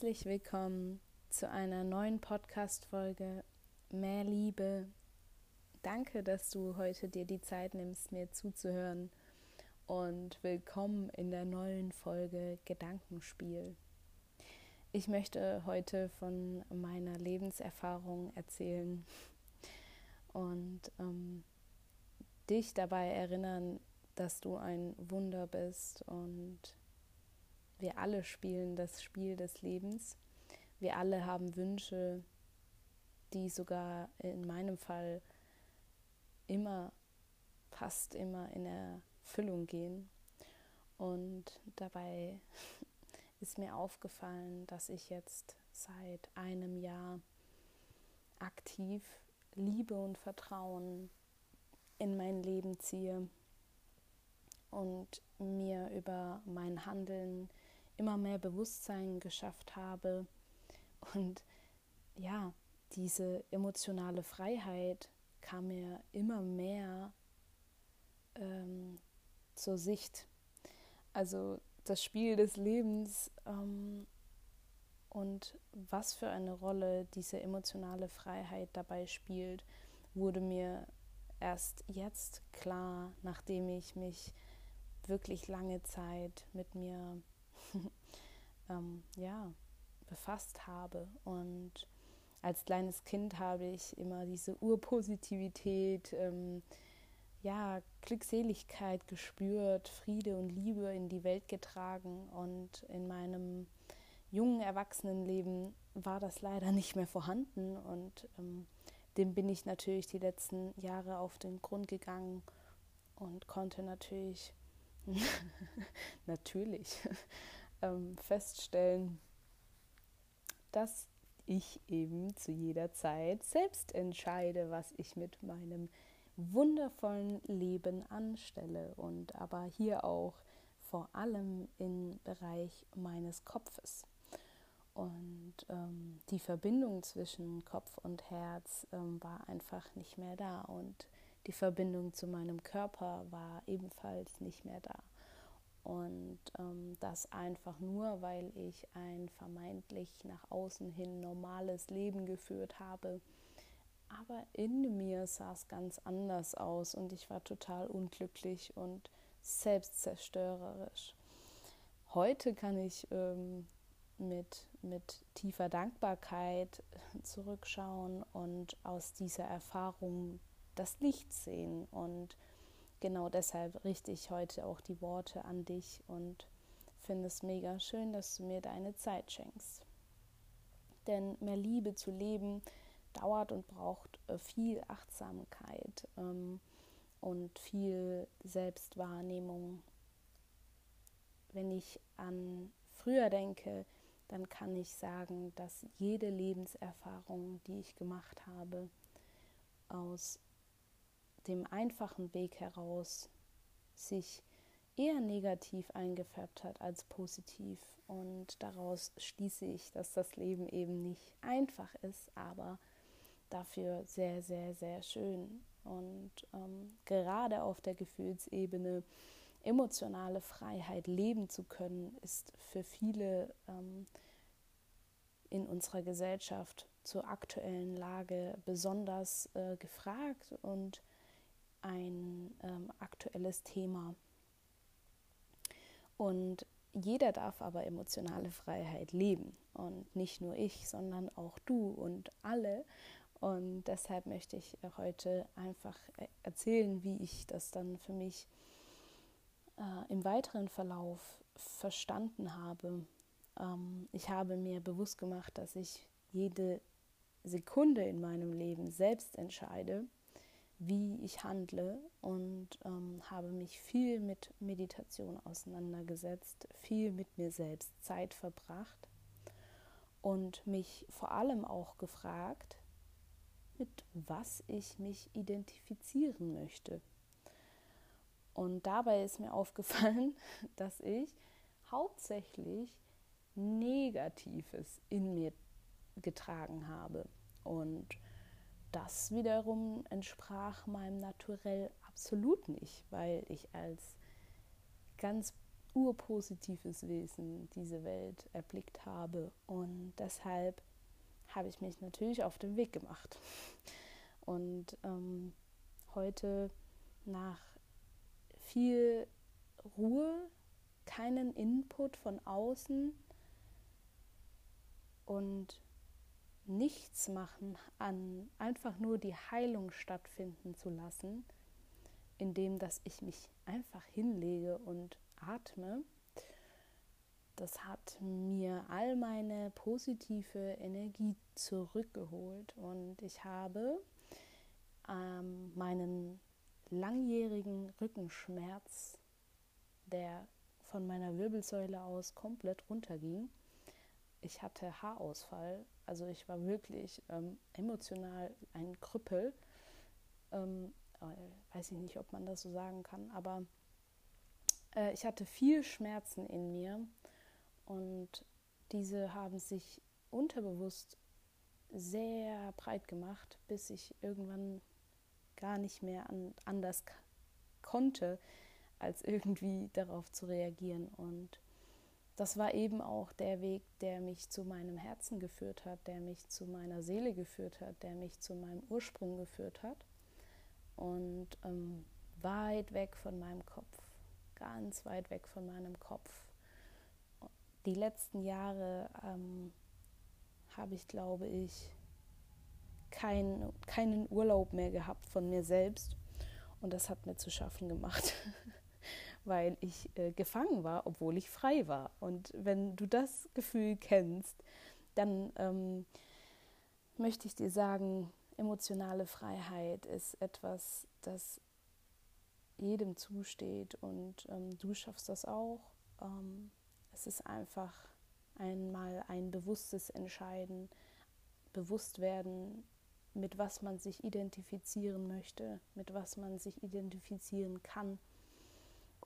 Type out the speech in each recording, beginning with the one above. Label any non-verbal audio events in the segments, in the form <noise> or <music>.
Herzlich willkommen zu einer neuen Podcast-Folge Mehr Liebe. Danke, dass du heute dir die Zeit nimmst, mir zuzuhören. Und willkommen in der neuen Folge Gedankenspiel. Ich möchte heute von meiner Lebenserfahrung erzählen und ähm, dich dabei erinnern, dass du ein Wunder bist und wir alle spielen das Spiel des Lebens. Wir alle haben Wünsche, die sogar in meinem Fall immer, fast immer in Erfüllung gehen. Und dabei <laughs> ist mir aufgefallen, dass ich jetzt seit einem Jahr aktiv Liebe und Vertrauen in mein Leben ziehe und mir über mein Handeln immer mehr Bewusstsein geschafft habe und ja, diese emotionale Freiheit kam mir immer mehr ähm, zur Sicht. Also das Spiel des Lebens ähm, und was für eine Rolle diese emotionale Freiheit dabei spielt, wurde mir erst jetzt klar, nachdem ich mich wirklich lange Zeit mit mir <laughs> ähm, ja, befasst habe. Und als kleines Kind habe ich immer diese Urpositivität, ähm, ja, Glückseligkeit gespürt, Friede und Liebe in die Welt getragen. Und in meinem jungen Erwachsenenleben war das leider nicht mehr vorhanden. Und ähm, dem bin ich natürlich die letzten Jahre auf den Grund gegangen und konnte natürlich, <laughs> natürlich ähm, feststellen, dass ich eben zu jeder Zeit selbst entscheide, was ich mit meinem wundervollen Leben anstelle und aber hier auch vor allem im Bereich meines Kopfes. Und ähm, die Verbindung zwischen Kopf und Herz ähm, war einfach nicht mehr da und die Verbindung zu meinem Körper war ebenfalls nicht mehr da. Und ähm, das einfach nur, weil ich ein vermeintlich nach außen hin normales Leben geführt habe. Aber in mir sah es ganz anders aus und ich war total unglücklich und selbstzerstörerisch. Heute kann ich ähm, mit, mit tiefer Dankbarkeit zurückschauen und aus dieser Erfahrung das Licht sehen und genau deshalb richte ich heute auch die Worte an dich und finde es mega schön, dass du mir deine Zeit schenkst. Denn mehr Liebe zu leben dauert und braucht äh, viel Achtsamkeit ähm, und viel Selbstwahrnehmung. Wenn ich an früher denke, dann kann ich sagen, dass jede Lebenserfahrung, die ich gemacht habe, aus dem einfachen Weg heraus sich eher negativ eingefärbt hat als positiv. Und daraus schließe ich, dass das Leben eben nicht einfach ist, aber dafür sehr, sehr, sehr schön. Und ähm, gerade auf der Gefühlsebene emotionale Freiheit leben zu können, ist für viele ähm, in unserer Gesellschaft zur aktuellen Lage besonders äh, gefragt und ein ähm, aktuelles Thema. Und jeder darf aber emotionale Freiheit leben. Und nicht nur ich, sondern auch du und alle. Und deshalb möchte ich heute einfach äh, erzählen, wie ich das dann für mich äh, im weiteren Verlauf verstanden habe. Ähm, ich habe mir bewusst gemacht, dass ich jede Sekunde in meinem Leben selbst entscheide wie ich handle und ähm, habe mich viel mit Meditation auseinandergesetzt, viel mit mir selbst Zeit verbracht und mich vor allem auch gefragt, mit was ich mich identifizieren möchte. Und dabei ist mir <laughs> aufgefallen, dass ich hauptsächlich Negatives in mir getragen habe und das wiederum entsprach meinem Naturell absolut nicht, weil ich als ganz urpositives Wesen diese Welt erblickt habe. Und deshalb habe ich mich natürlich auf den Weg gemacht. Und ähm, heute nach viel Ruhe, keinen Input von außen und nichts machen an, einfach nur die Heilung stattfinden zu lassen, indem dass ich mich einfach hinlege und atme, das hat mir all meine positive Energie zurückgeholt und ich habe ähm, meinen langjährigen Rückenschmerz, der von meiner Wirbelsäule aus komplett runterging. Ich hatte Haarausfall, also ich war wirklich ähm, emotional ein Krüppel. Ähm, äh, weiß ich nicht, ob man das so sagen kann, aber äh, ich hatte viel Schmerzen in mir und diese haben sich unterbewusst sehr breit gemacht, bis ich irgendwann gar nicht mehr an, anders konnte, als irgendwie darauf zu reagieren. Und das war eben auch der Weg, der mich zu meinem Herzen geführt hat, der mich zu meiner Seele geführt hat, der mich zu meinem Ursprung geführt hat. Und ähm, weit weg von meinem Kopf, ganz weit weg von meinem Kopf die letzten Jahre ähm, habe ich, glaube ich, kein, keinen Urlaub mehr gehabt von mir selbst. Und das hat mir zu schaffen gemacht, <laughs> weil ich äh, gefangen war, obwohl ich frei war. Und wenn du das Gefühl kennst, dann ähm, möchte ich dir sagen, emotionale Freiheit ist etwas, das jedem zusteht und ähm, du schaffst das auch. Ähm, es ist einfach einmal ein bewusstes Entscheiden, bewusst werden, mit was man sich identifizieren möchte, mit was man sich identifizieren kann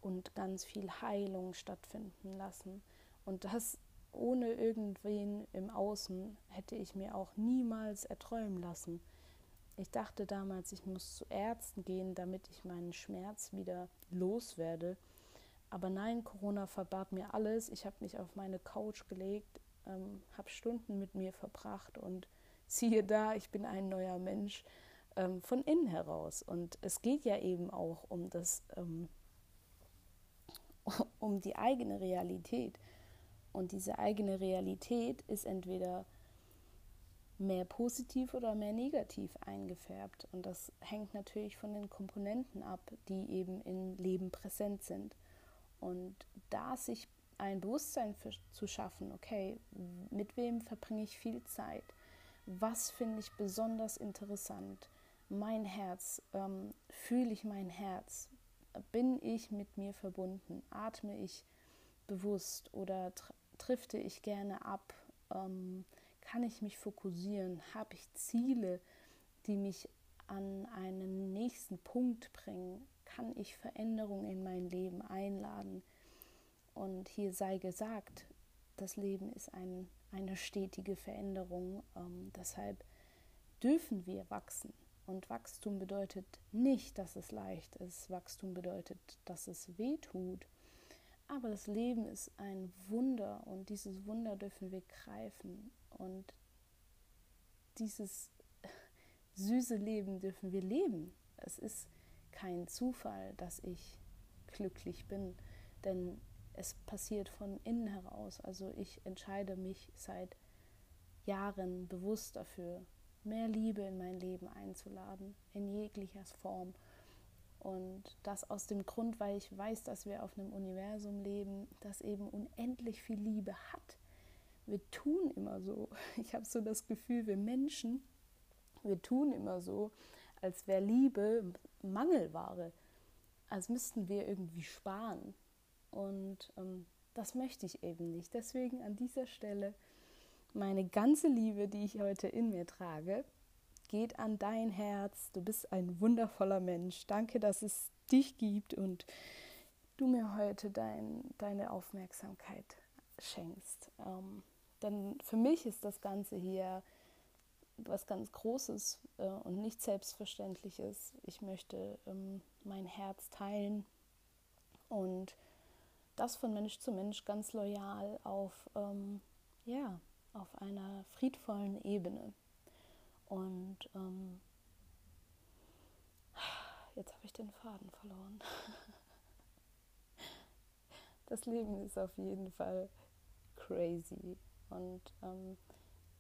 und ganz viel Heilung stattfinden lassen. Und das ohne irgendwen im Außen hätte ich mir auch niemals erträumen lassen. Ich dachte damals, ich muss zu Ärzten gehen, damit ich meinen Schmerz wieder loswerde. Aber nein, Corona verbat mir alles. Ich habe mich auf meine Couch gelegt, ähm, habe Stunden mit mir verbracht und <laughs> siehe da, ich bin ein neuer Mensch ähm, von innen heraus. Und es geht ja eben auch um das, ähm, <laughs> um die eigene Realität. Und diese eigene Realität ist entweder mehr positiv oder mehr negativ eingefärbt. Und das hängt natürlich von den Komponenten ab, die eben im Leben präsent sind. Und da sich ein Bewusstsein für, zu schaffen, okay, mit wem verbringe ich viel Zeit? Was finde ich besonders interessant? Mein Herz, ähm, fühle ich mein Herz? Bin ich mit mir verbunden? Atme ich bewusst oder tr drifte ich gerne ab? Ähm, kann ich mich fokussieren? Habe ich Ziele, die mich an einen nächsten Punkt bringen? kann ich Veränderung in mein Leben einladen. Und hier sei gesagt, das Leben ist ein, eine stetige Veränderung. Ähm, deshalb dürfen wir wachsen. Und Wachstum bedeutet nicht, dass es leicht ist. Wachstum bedeutet, dass es weh tut. Aber das Leben ist ein Wunder und dieses Wunder dürfen wir greifen. Und dieses <laughs> süße Leben dürfen wir leben. Es ist kein Zufall, dass ich glücklich bin, denn es passiert von innen heraus. Also ich entscheide mich seit Jahren bewusst dafür, mehr Liebe in mein Leben einzuladen, in jeglicher Form. Und das aus dem Grund, weil ich weiß, dass wir auf einem Universum leben, das eben unendlich viel Liebe hat. Wir tun immer so. <laughs> Ich habe so das Gefühl, wir Menschen, wir tun immer so, als wäre Liebe Mangelware, als müssten wir irgendwie sparen. Und ähm, das möchte ich eben nicht. Deswegen an dieser Stelle meine ganze Liebe, die ich heute in mir trage, geht an dein Herz. Du bist ein wundervoller Mensch. Danke, dass es dich gibt und du mir heute dein, deine Aufmerksamkeit schenkst. Ähm, denn für mich ist das Ganze hier was ganz Großes äh, und nicht Selbstverständliches. Ich möchte ähm, mein Herz teilen und das von Mensch zu Mensch ganz loyal auf, ähm, ja, auf einer friedvollen Ebene. Und ähm, jetzt habe ich den Faden verloren. <laughs> Das Leben ist auf jeden Fall crazy. Und ähm,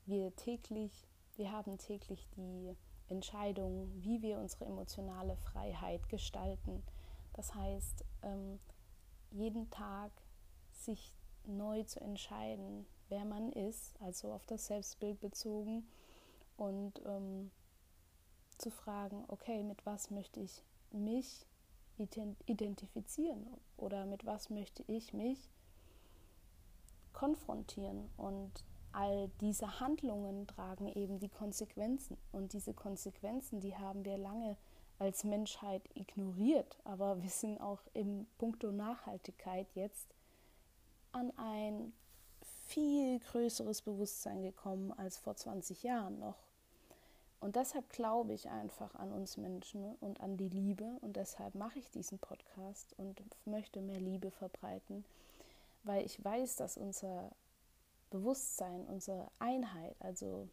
wir täglich, wir haben täglich die Entscheidung, wie wir unsere emotionale Freiheit gestalten. Das heißt, ähm, jeden Tag sich neu zu entscheiden, wer man ist, also auf das Selbstbild bezogen und ähm, zu fragen, okay, mit was möchte ich mich identifizieren oder mit was möchte ich mich konfrontieren? Und all diese Handlungen tragen eben die Konsequenzen. Und diese Konsequenzen, die haben wir lange als Menschheit ignoriert, aber wir sind auch im Punkto Nachhaltigkeit jetzt an ein viel größeres Bewusstsein gekommen als vor 20 Jahren noch. Und deshalb glaube ich einfach an uns Menschen und an die Liebe und deshalb mache ich diesen Podcast und möchte mehr Liebe verbreiten, weil ich weiß, dass unser Bewusstsein, unsere Einheit, also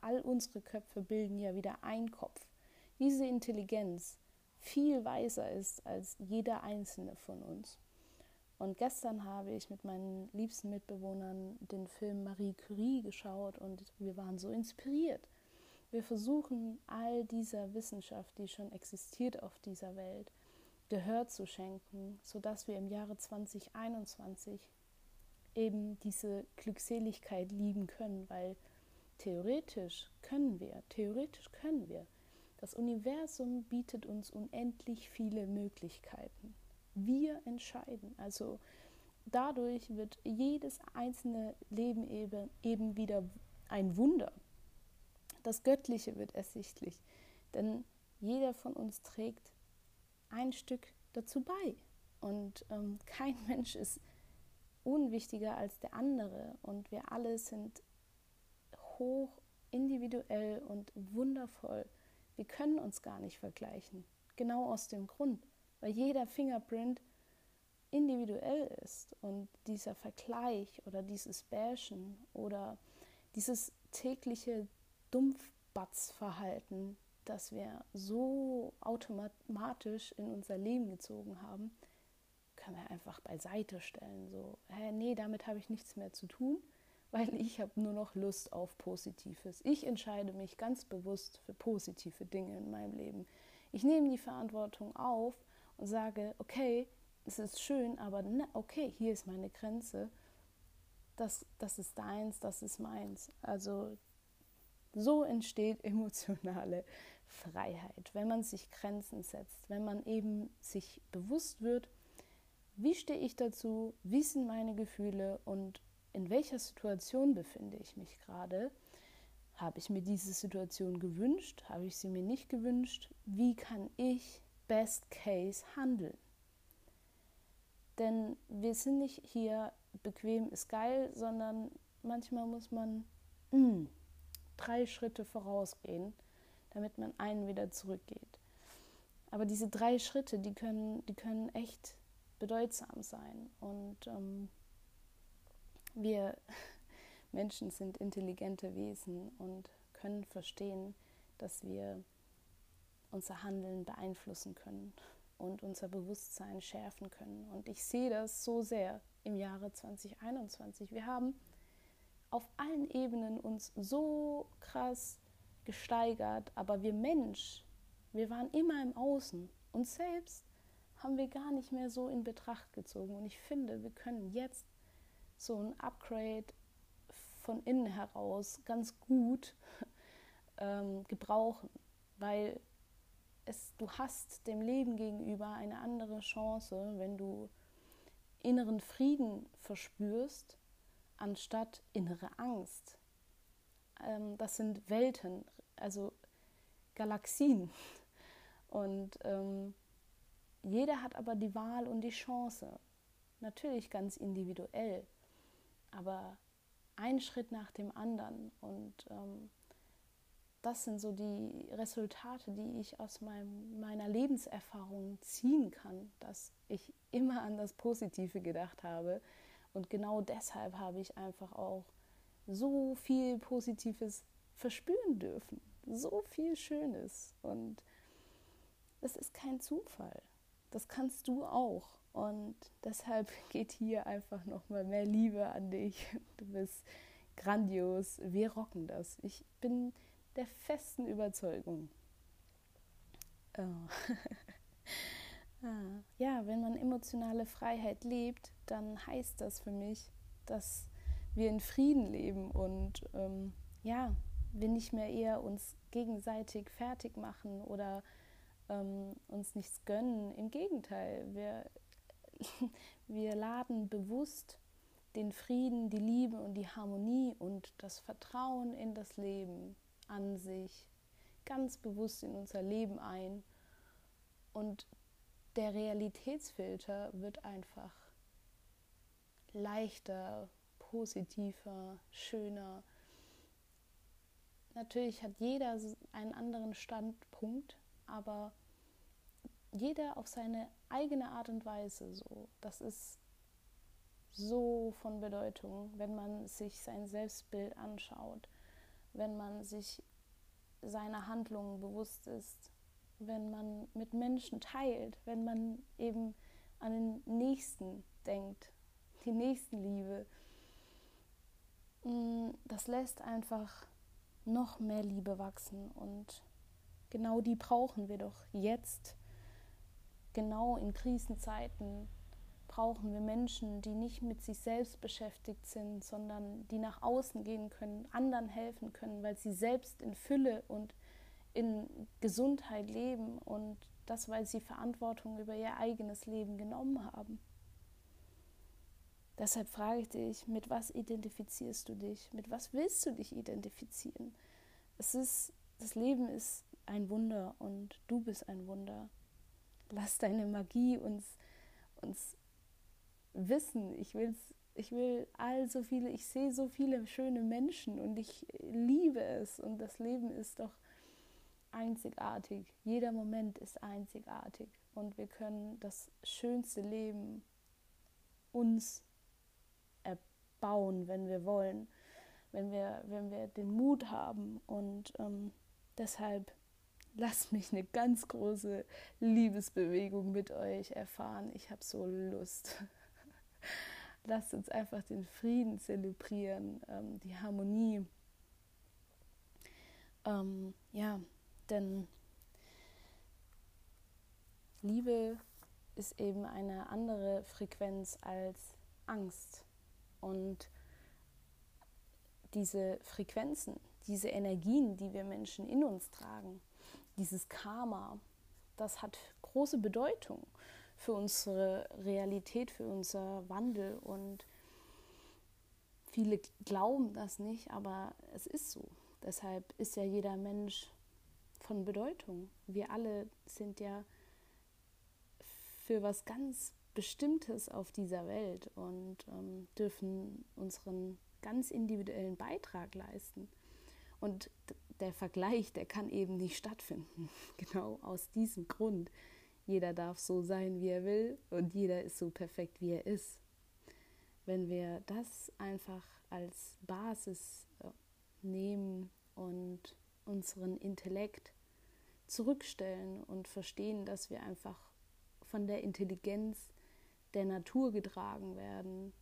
all unsere Köpfe bilden ja wieder ein Kopf diese Intelligenz viel weiser ist als jeder einzelne von uns. Und gestern habe ich mit meinen liebsten Mitbewohnern den Film Marie Curie geschaut und wir waren so inspiriert. Wir versuchen all dieser Wissenschaft, die schon existiert auf dieser Welt, Gehör zu schenken, sodass wir im Jahre 2021 eben diese Glückseligkeit lieben können, weil theoretisch können wir, theoretisch können wir. Das Universum bietet uns unendlich viele Möglichkeiten. Wir entscheiden. Also dadurch wird jedes einzelne Leben eben wieder ein Wunder. Das Göttliche wird ersichtlich, denn jeder von uns trägt ein Stück dazu bei. Und ähm, <laughs> kein Mensch ist unwichtiger als der andere. Und wir alle sind hoch individuell und wundervoll. Wir können uns gar nicht vergleichen. Genau aus dem Grund, weil jeder Fingerprint individuell ist und dieser Vergleich oder dieses Bashen oder dieses tägliche Dumpfbatzverhalten, das wir so automatisch in unser Leben gezogen haben, können wir einfach beiseite stellen. So, hä, nee, damit habe ich nichts mehr zu tun weil ich habe nur noch Lust auf Positives. Ich entscheide mich ganz bewusst für positive Dinge in meinem Leben. Ich nehme die Verantwortung auf und sage, okay, es ist schön, aber ne, okay, hier ist meine Grenze. Das, das ist deins, das ist meins. Also so entsteht <laughs> emotionale Freiheit, wenn man sich Grenzen setzt, wenn man eben sich bewusst wird, wie stehe ich dazu, wie sind meine Gefühle und in welcher Situation befinde ich mich gerade? Habe ich mir diese Situation gewünscht? Habe ich sie mir nicht gewünscht? Wie kann ich Best Case handeln? Denn wir sind nicht hier bequem ist geil, sondern manchmal muss man mm, drei Schritte vorausgehen, damit man einen wieder zurückgeht. Aber diese drei Schritte, die können, die können echt bedeutsam sein. Und ähm, wir <laughs> Menschen sind intelligente Wesen und können verstehen, dass wir unser Handeln beeinflussen können und unser Bewusstsein schärfen können. Und ich sehe das so sehr im Jahre 2021. Wir haben auf allen Ebenen uns so krass gesteigert, aber wir Mensch, wir waren immer im Außen. Uns selbst haben wir gar nicht mehr so in Betracht gezogen. Und ich finde, wir können jetzt so ein Upgrade von innen heraus ganz gut ähm, gebrauchen, weil es, du hast dem Leben gegenüber eine andere Chance, wenn du inneren Frieden verspürst, anstatt innere Angst. Ähm, das sind Welten, also Galaxien. <laughs> Und ähm, jeder hat aber die Wahl und die Chance, natürlich ganz individuell aber ein Schritt nach dem anderen. Und ähm, das sind so die Resultate, die ich aus meinem, meiner Lebenserfahrung ziehen kann, dass ich immer an das Positive gedacht habe. Und genau deshalb habe ich einfach auch so viel Positives verspüren dürfen. So viel Schönes. Und das ist kein Zufall. Das kannst du auch. Und deshalb <laughs> geht hier einfach nochmal mehr Liebe an dich. Du bist grandios. Wir rocken das. Ich bin der festen Überzeugung. Oh. <laughs> Ja, wenn man emotionale Freiheit lebt, dann heißt das für mich, dass wir in Frieden leben und ähm, ja, wir nicht mehr eher uns gegenseitig fertig machen oder ähm, uns nichts gönnen. Im Gegenteil, wir, <laughs> wir laden bewusst den Frieden, die Liebe und die Harmonie und das Vertrauen in das Leben an sich ganz bewusst in unser Leben ein. Und der Realitätsfilter wird einfach leichter, positiver, schöner. Natürlich hat jeder einen anderen Standpunkt, aber jeder auf seine eigene Art und Weise so. Das ist so von Bedeutung, wenn man sich sein Selbstbild anschaut, wenn man sich seiner Handlungen bewusst ist, wenn man mit Menschen teilt, wenn man eben an den Nächsten denkt, die Nächstenliebe. Mm, das lässt einfach noch mehr Liebe wachsen und genau die brauchen wir doch jetzt, genau in Krisenzeiten, brauchen wir Menschen, die nicht mit sich selbst beschäftigt sind, sondern die nach außen gehen können, anderen helfen können, weil sie selbst in Fülle und in Gesundheit leben und das, weil sie Verantwortung über ihr eigenes Leben genommen haben. Deshalb frage ich dich, mit was identifizierst du dich? Mit was willst du dich identifizieren? Es ist, das Leben ist ein Wunder und du bist ein Wunder. Lass deine Magie uns, uns wissen. Ich will ich will all so viele, ich sehe so viele schöne Menschen und ich liebe es und das Leben ist doch einzigartig. Jeder Moment ist einzigartig und wir können das schönste Leben uns erbauen, wenn wir wollen, wenn wir, wenn wir den Mut haben und ähm, deshalb lasst mich eine ganz große Liebesbewegung mit euch erfahren. Ich habe so Lust. <laughs> Lasst uns einfach den Frieden zelebrieren, ähm, die Harmonie. Ähm, ja, denn Liebe ist eben eine andere Frequenz als Angst. Und diese Frequenzen, diese Energien, die wir Menschen in uns tragen, dieses Karma, das hat große Bedeutung für unsere Realität, für unser Wandel. Und viele glauben das nicht, aber es ist so. Deshalb ist ja jeder Mensch von Bedeutung. Wir alle sind ja für was ganz Bestimmtes auf dieser Welt und ähm, dürfen unseren ganz individuellen Beitrag leisten. Und der Vergleich, der kann eben nicht stattfinden. <laughs> Genau aus diesem Grund jeder darf so sein, wie er will und jeder ist so perfekt, wie er ist. Wenn wir das einfach als Basis äh, nehmen und unseren Intellekt zurückstellen und verstehen, dass wir einfach von der Intelligenz der Natur getragen werden,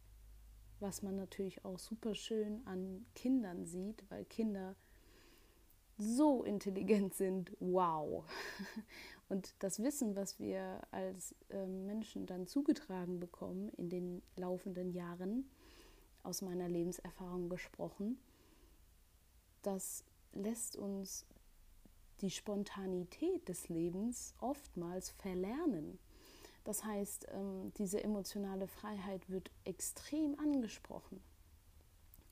was man natürlich auch super schön an Kindern sieht, weil Kinder so intelligent sind, wow. <laughs> Und das Wissen, was wir als äh, Menschen dann zugetragen bekommen in den laufenden Jahren, aus meiner Lebenserfahrung gesprochen, das lässt uns die Spontanität des Lebens oftmals verlernen. Das heißt, ähm, diese emotionale Freiheit wird extrem angesprochen.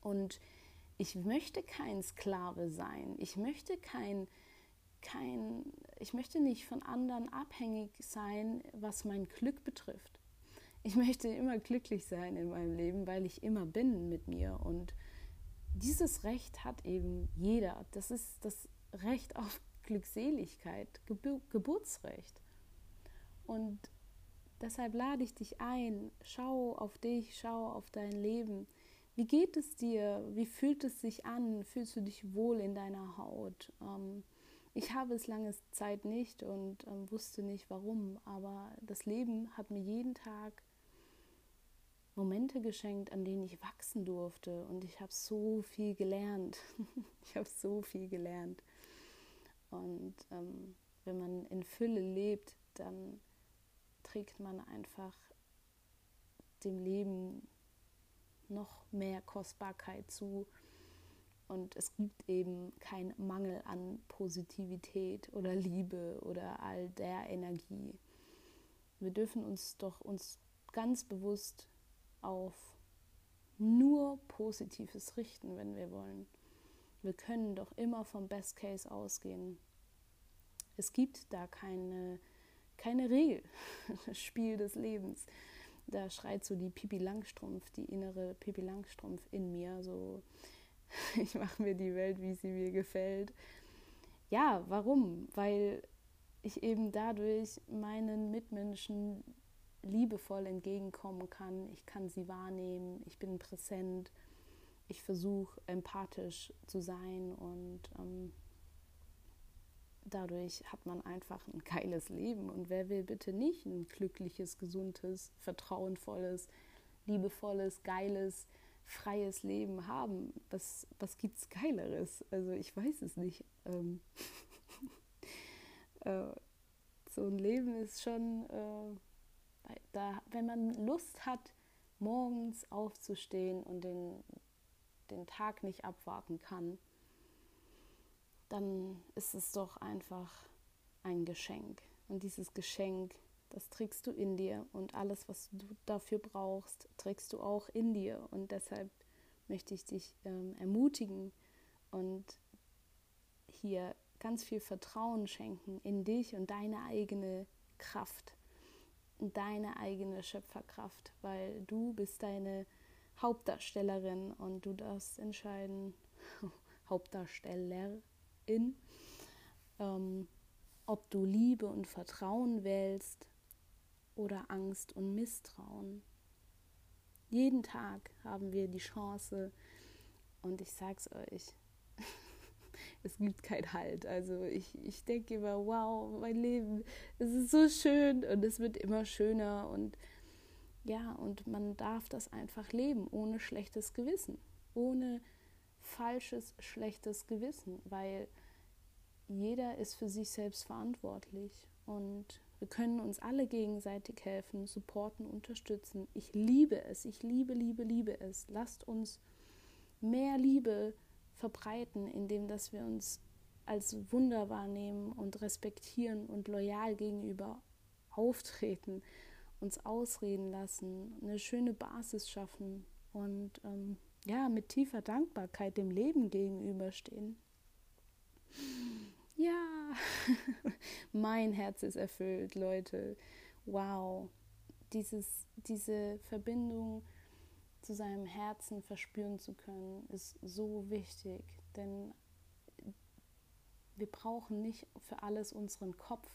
Und ich möchte kein Sklave sein. Ich möchte kein, kein, ich möchte nicht von anderen abhängig sein, was mein Glück betrifft. Ich möchte immer glücklich sein in meinem Leben, weil ich immer bin mit mir. Und dieses Recht hat eben jeder. Das ist das Recht auf Glückseligkeit, Gebur Geburtsrecht. Und deshalb lade ich dich ein, schau auf dich, schau auf dein Leben. Wie geht es dir? Wie fühlt es sich an? Fühlst du dich wohl in deiner Haut? Ähm, ich habe es lange Zeit nicht und ähm, wusste nicht warum, aber das Leben hat mir jeden Tag Momente geschenkt, an denen ich wachsen durfte und ich habe so viel gelernt. <laughs> ich habe so viel gelernt. Und ähm, wenn man in Fülle lebt, dann trägt man einfach dem Leben noch mehr Kostbarkeit zu. Und es gibt eben keinen Mangel an Positivität oder Liebe oder all der Energie. Wir dürfen uns doch uns ganz bewusst auf nur Positives richten, wenn wir wollen. Wir können doch immer vom Best Case ausgehen. Es gibt da keine, keine Regel, <laughs> das Spiel des Lebens. Da schreit so die Pipi Langstrumpf, die innere Pipi Langstrumpf in mir, so <laughs> ich mache mir die Welt, wie sie mir gefällt. Ja, warum? Weil ich eben dadurch meinen Mitmenschen liebevoll entgegenkommen kann. Ich kann sie wahrnehmen, ich bin präsent, ich versuche empathisch zu sein und ähm, dadurch hat man einfach ein geiles Leben. Und wer will bitte nicht ein glückliches, gesundes, vertrauensvolles, liebevolles, geiles, freies Leben haben? Was, was gibt es Geileres? Also ich weiß es nicht. Ähm <laughs> äh, so ein Leben ist schon... Äh, da, wenn man Lust hat, morgens aufzustehen und den, den Tag nicht abwarten kann, dann ist es doch einfach ein Geschenk. Und dieses Geschenk, das trägst du in dir. Und alles, was du dafür brauchst, trägst du auch in dir. Und deshalb möchte ich dich ähm, ermutigen und hier ganz viel Vertrauen schenken in dich und deine eigene Kraft deine eigene Schöpferkraft, weil du bist deine Hauptdarstellerin und du darfst entscheiden, <laughs> Hauptdarstellerin, ähm, ob du Liebe und Vertrauen wählst oder Angst und Misstrauen. Jeden Tag haben wir die Chance und ich sag's euch, <laughs> es gibt keinen Halt. Also ich, ich denke immer, wow, mein Leben, es ist so schön und es wird immer schöner und ja, und man darf das einfach leben, ohne schlechtes Gewissen, ohne falsches, schlechtes Gewissen, weil jeder ist für sich selbst verantwortlich und wir können uns alle gegenseitig helfen, supporten, unterstützen. Ich liebe es, ich liebe, liebe, liebe es. Lasst uns mehr Liebe verbreiten, indem dass wir uns als Wunder wahrnehmen und respektieren und loyal gegenüber auftreten, uns ausreden lassen, eine schöne Basis schaffen und ähm, ja, mit tiefer Dankbarkeit dem Leben gegenüberstehen. Ja, <laughs> mein Herz ist erfüllt, Leute. Wow, Dieses, diese Verbindung zu seinem Herzen verspüren zu können, ist so wichtig, denn wir brauchen nicht für alles unseren Kopf.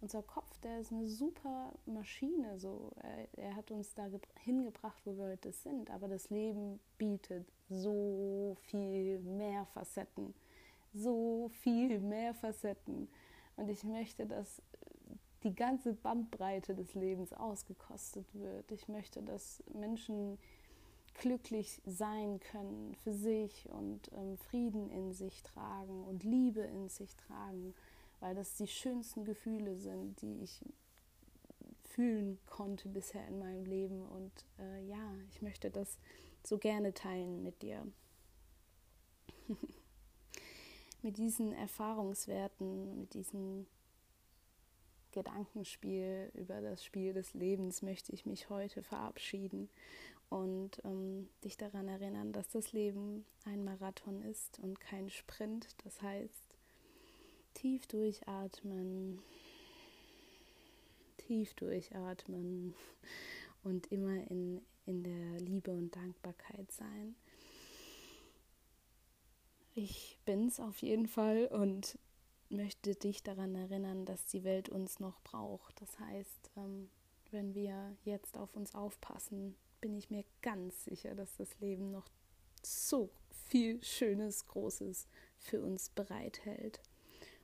Unser Kopf, der ist eine super Maschine, so. Er, er hat uns da hingebracht, wo wir heute sind, aber das Leben bietet so viel mehr Facetten, so viel mehr Facetten. Und ich möchte, dass die ganze Bandbreite des Lebens ausgekostet wird. Ich möchte, dass Menschen glücklich sein können für sich und ähm, Frieden in sich tragen und Liebe in sich tragen, weil das die schönsten Gefühle sind, die ich fühlen konnte bisher in meinem Leben. Und äh, ja, ich möchte das so gerne teilen mit dir. <laughs> mit diesen Erfahrungswerten, mit diesem Gedankenspiel über das Spiel des Lebens möchte ich mich heute verabschieden und ähm, dich daran erinnern, dass das Leben ein Marathon ist und kein Sprint. Das heißt, tief durchatmen, tief durchatmen und immer in, in der Liebe und Dankbarkeit sein. Ich bin's auf jeden Fall und möchte dich daran erinnern, dass die Welt uns noch braucht. Das heißt, ähm, wenn wir jetzt auf uns aufpassen, bin ich mir ganz sicher, dass das Leben noch so viel Schönes, Großes für uns bereithält.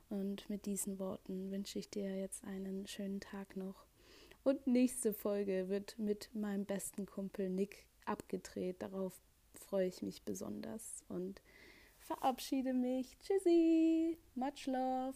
Und mit diesen Worten wünsche ich dir jetzt einen schönen Tag noch. Und nächste Folge wird mit meinem besten Kumpel Nick abgedreht. Darauf freue ich mich besonders und verabschiede mich. Tschüssi, much love.